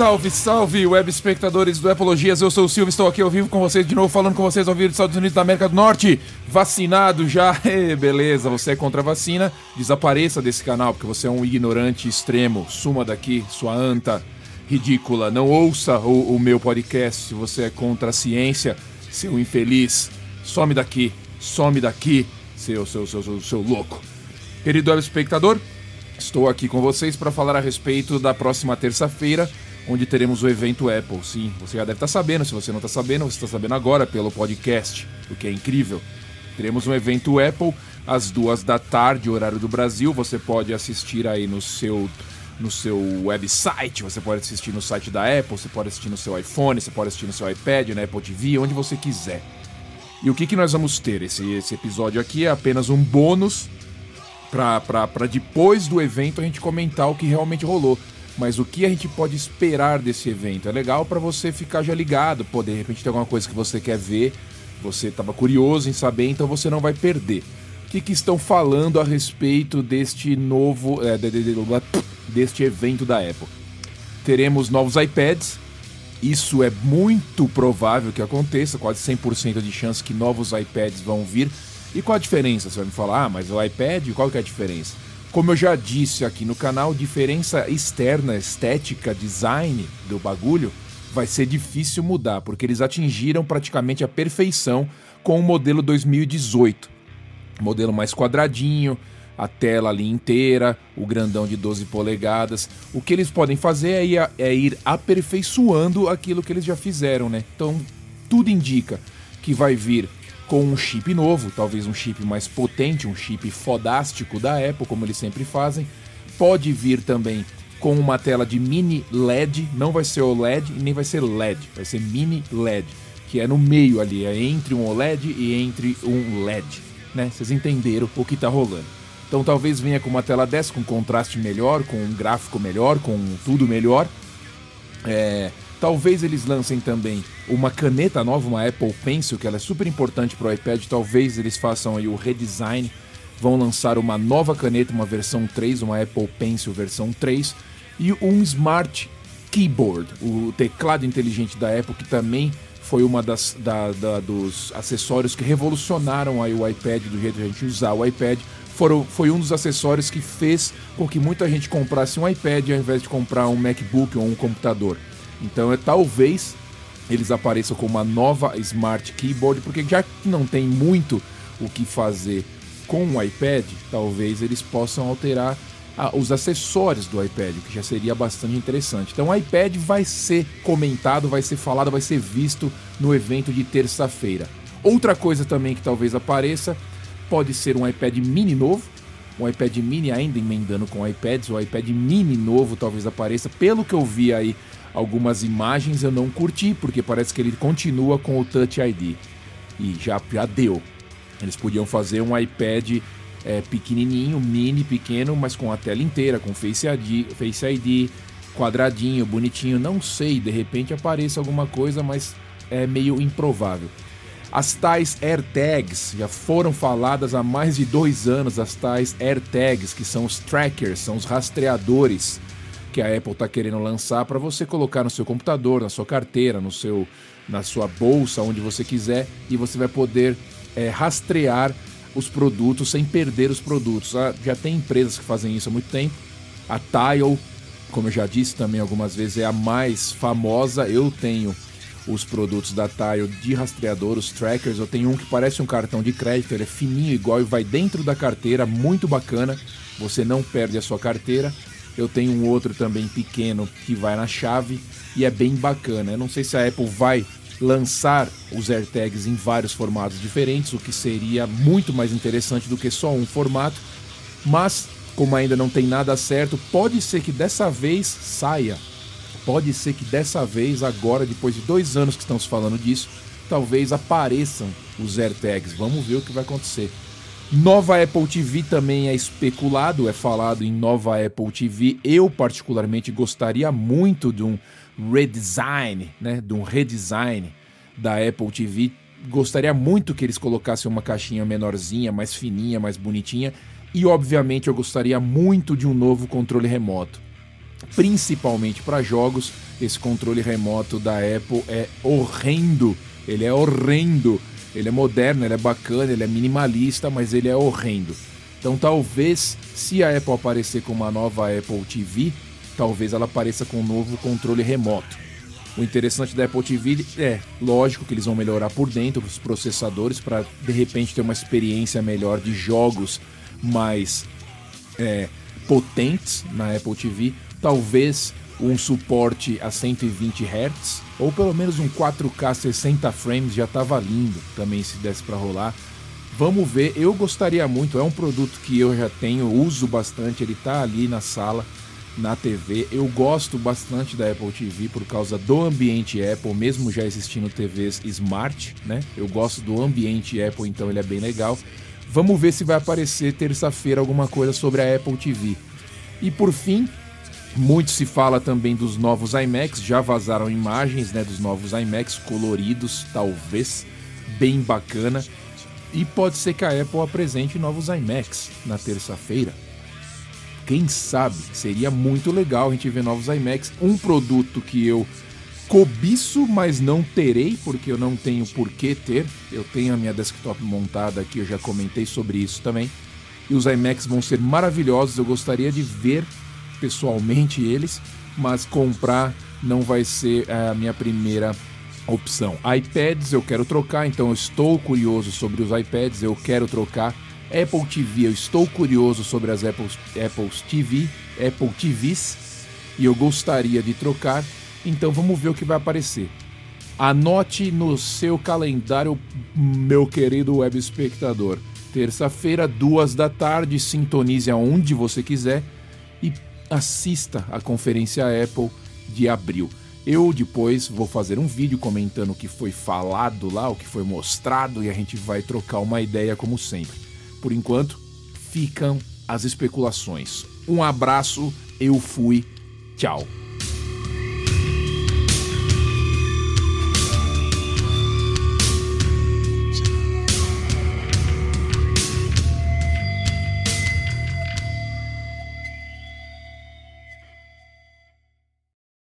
Salve, salve, web espectadores do Apologias. Eu sou o Silvio, estou aqui ao vivo com vocês de novo, falando com vocês ao vivo dos Estados Unidos da América do Norte. Vacinado já, beleza, você é contra a vacina, desapareça desse canal, porque você é um ignorante extremo. Suma daqui, sua anta ridícula. Não ouça o, o meu podcast se você é contra a ciência, seu infeliz. Some daqui, some daqui, seu, seu, seu, seu, seu louco. Querido web espectador, estou aqui com vocês para falar a respeito da próxima terça-feira, onde teremos o evento Apple. Sim, você já deve estar sabendo, se você não está sabendo, você está sabendo agora pelo podcast, o que é incrível. Teremos um evento Apple às duas da tarde, horário do Brasil. Você pode assistir aí no seu no seu website, você pode assistir no site da Apple, você pode assistir no seu iPhone, você pode assistir no seu iPad, na Apple TV, onde você quiser. E o que, que nós vamos ter? Esse, esse episódio aqui é apenas um bônus para depois do evento a gente comentar o que realmente rolou. Mas o que a gente pode esperar desse evento? É legal para você ficar já ligado, pô, de repente tem alguma coisa que você quer ver, você estava curioso em saber, então você não vai perder. O que, que estão falando a respeito deste novo. É, de, de, de, deste evento da Apple? Teremos novos iPads, isso é muito provável que aconteça, quase 100% de chance que novos iPads vão vir. E qual a diferença? Você vai me falar, ah, mas o iPad, qual que é a diferença? Como eu já disse aqui no canal, diferença externa, estética, design do bagulho vai ser difícil mudar, porque eles atingiram praticamente a perfeição com o modelo 2018. Modelo mais quadradinho, a tela ali inteira, o grandão de 12 polegadas. O que eles podem fazer é ir, é ir aperfeiçoando aquilo que eles já fizeram, né? Então, tudo indica que vai vir com um chip novo, talvez um chip mais potente, um chip fodástico da Apple, como eles sempre fazem. Pode vir também com uma tela de mini LED, não vai ser OLED e nem vai ser LED, vai ser mini LED, que é no meio ali, é entre um OLED e entre um LED, né? Vocês entenderam o que tá rolando. Então talvez venha com uma tela dessa, com contraste melhor, com um gráfico melhor, com tudo melhor. É, talvez eles lancem também uma caneta nova, uma Apple Pencil, que ela é super importante para o iPad. Talvez eles façam aí o redesign. Vão lançar uma nova caneta, uma versão 3, uma Apple Pencil versão 3. E um Smart Keyboard, o teclado inteligente da Apple, que também foi uma das da, da, dos acessórios que revolucionaram aí o iPad do jeito que a gente usar o iPad foram, foi um dos acessórios que fez com que muita gente comprasse um iPad ao invés de comprar um MacBook ou um computador. Então é talvez eles apareçam com uma nova Smart Keyboard, porque já que não tem muito o que fazer com o iPad, talvez eles possam alterar os acessórios do iPad, que já seria bastante interessante. Então o iPad vai ser comentado, vai ser falado, vai ser visto no evento de terça-feira. Outra coisa também que talvez apareça Pode ser um iPad mini novo, um iPad mini ainda emendando com iPads, o iPad mini novo talvez apareça. Pelo que eu vi aí algumas imagens, eu não curti, porque parece que ele continua com o Touch ID. E já, já deu. Eles podiam fazer um iPad é, pequenininho, mini, pequeno, mas com a tela inteira, com Face ID, Face ID, quadradinho, bonitinho. Não sei, de repente apareça alguma coisa, mas é meio improvável. As tais AirTags já foram faladas há mais de dois anos, as tais AirTags, que são os trackers, são os rastreadores que a Apple está querendo lançar para você colocar no seu computador, na sua carteira, no seu, na sua bolsa, onde você quiser, e você vai poder é, rastrear os produtos sem perder os produtos. Ah, já tem empresas que fazem isso há muito tempo. A Tile, como eu já disse também algumas vezes, é a mais famosa. Eu tenho os produtos da Tile de rastreador, os trackers. Eu tenho um que parece um cartão de crédito, ele é fininho igual e vai dentro da carteira, muito bacana. Você não perde a sua carteira. Eu tenho um outro também pequeno que vai na chave e é bem bacana. Eu não sei se a Apple vai lançar os AirTags em vários formatos diferentes, o que seria muito mais interessante do que só um formato. Mas, como ainda não tem nada certo, pode ser que dessa vez saia Pode ser que dessa vez, agora, depois de dois anos que estamos falando disso, talvez apareçam os AirTags. Vamos ver o que vai acontecer. Nova Apple TV também é especulado, é falado em nova Apple TV. Eu, particularmente, gostaria muito de um redesign, né? De um redesign da Apple TV. Gostaria muito que eles colocassem uma caixinha menorzinha, mais fininha, mais bonitinha. E, obviamente, eu gostaria muito de um novo controle remoto principalmente para jogos. Esse controle remoto da Apple é horrendo. Ele é horrendo. Ele é moderno, ele é bacana, ele é minimalista, mas ele é horrendo. Então talvez, se a Apple aparecer com uma nova Apple TV, talvez ela apareça com um novo controle remoto. O interessante da Apple TV é, lógico que eles vão melhorar por dentro os processadores para de repente ter uma experiência melhor de jogos mais é, potentes na Apple TV. Talvez um suporte a 120 Hz ou pelo menos um 4K 60 frames já estava lindo também se desse para rolar. Vamos ver, eu gostaria muito, é um produto que eu já tenho, uso bastante, ele está ali na sala, na TV. Eu gosto bastante da Apple TV por causa do ambiente Apple, mesmo já existindo TVs smart, né? Eu gosto do ambiente Apple, então ele é bem legal. Vamos ver se vai aparecer terça-feira alguma coisa sobre a Apple TV. E por fim, muito se fala também dos novos iMacs, já vazaram imagens né, dos novos iMacs coloridos, talvez, bem bacana. E pode ser que a Apple apresente novos iMacs na terça-feira. Quem sabe? Seria muito legal a gente ver novos iMacs. Um produto que eu cobiço, mas não terei, porque eu não tenho por que ter. Eu tenho a minha desktop montada aqui, eu já comentei sobre isso também. E os iMacs vão ser maravilhosos, eu gostaria de ver pessoalmente eles, mas comprar não vai ser a minha primeira opção. iPads eu quero trocar, então eu estou curioso sobre os iPads, eu quero trocar. Apple TV, eu estou curioso sobre as Apple, Apple TV, Apple TVs, e eu gostaria de trocar, então vamos ver o que vai aparecer. Anote no seu calendário, meu querido web espectador. Terça-feira, duas da tarde, sintonize aonde você quiser assista a conferência Apple de abril. Eu depois vou fazer um vídeo comentando o que foi falado lá, o que foi mostrado e a gente vai trocar uma ideia como sempre. Por enquanto, ficam as especulações. Um abraço, eu fui, tchau.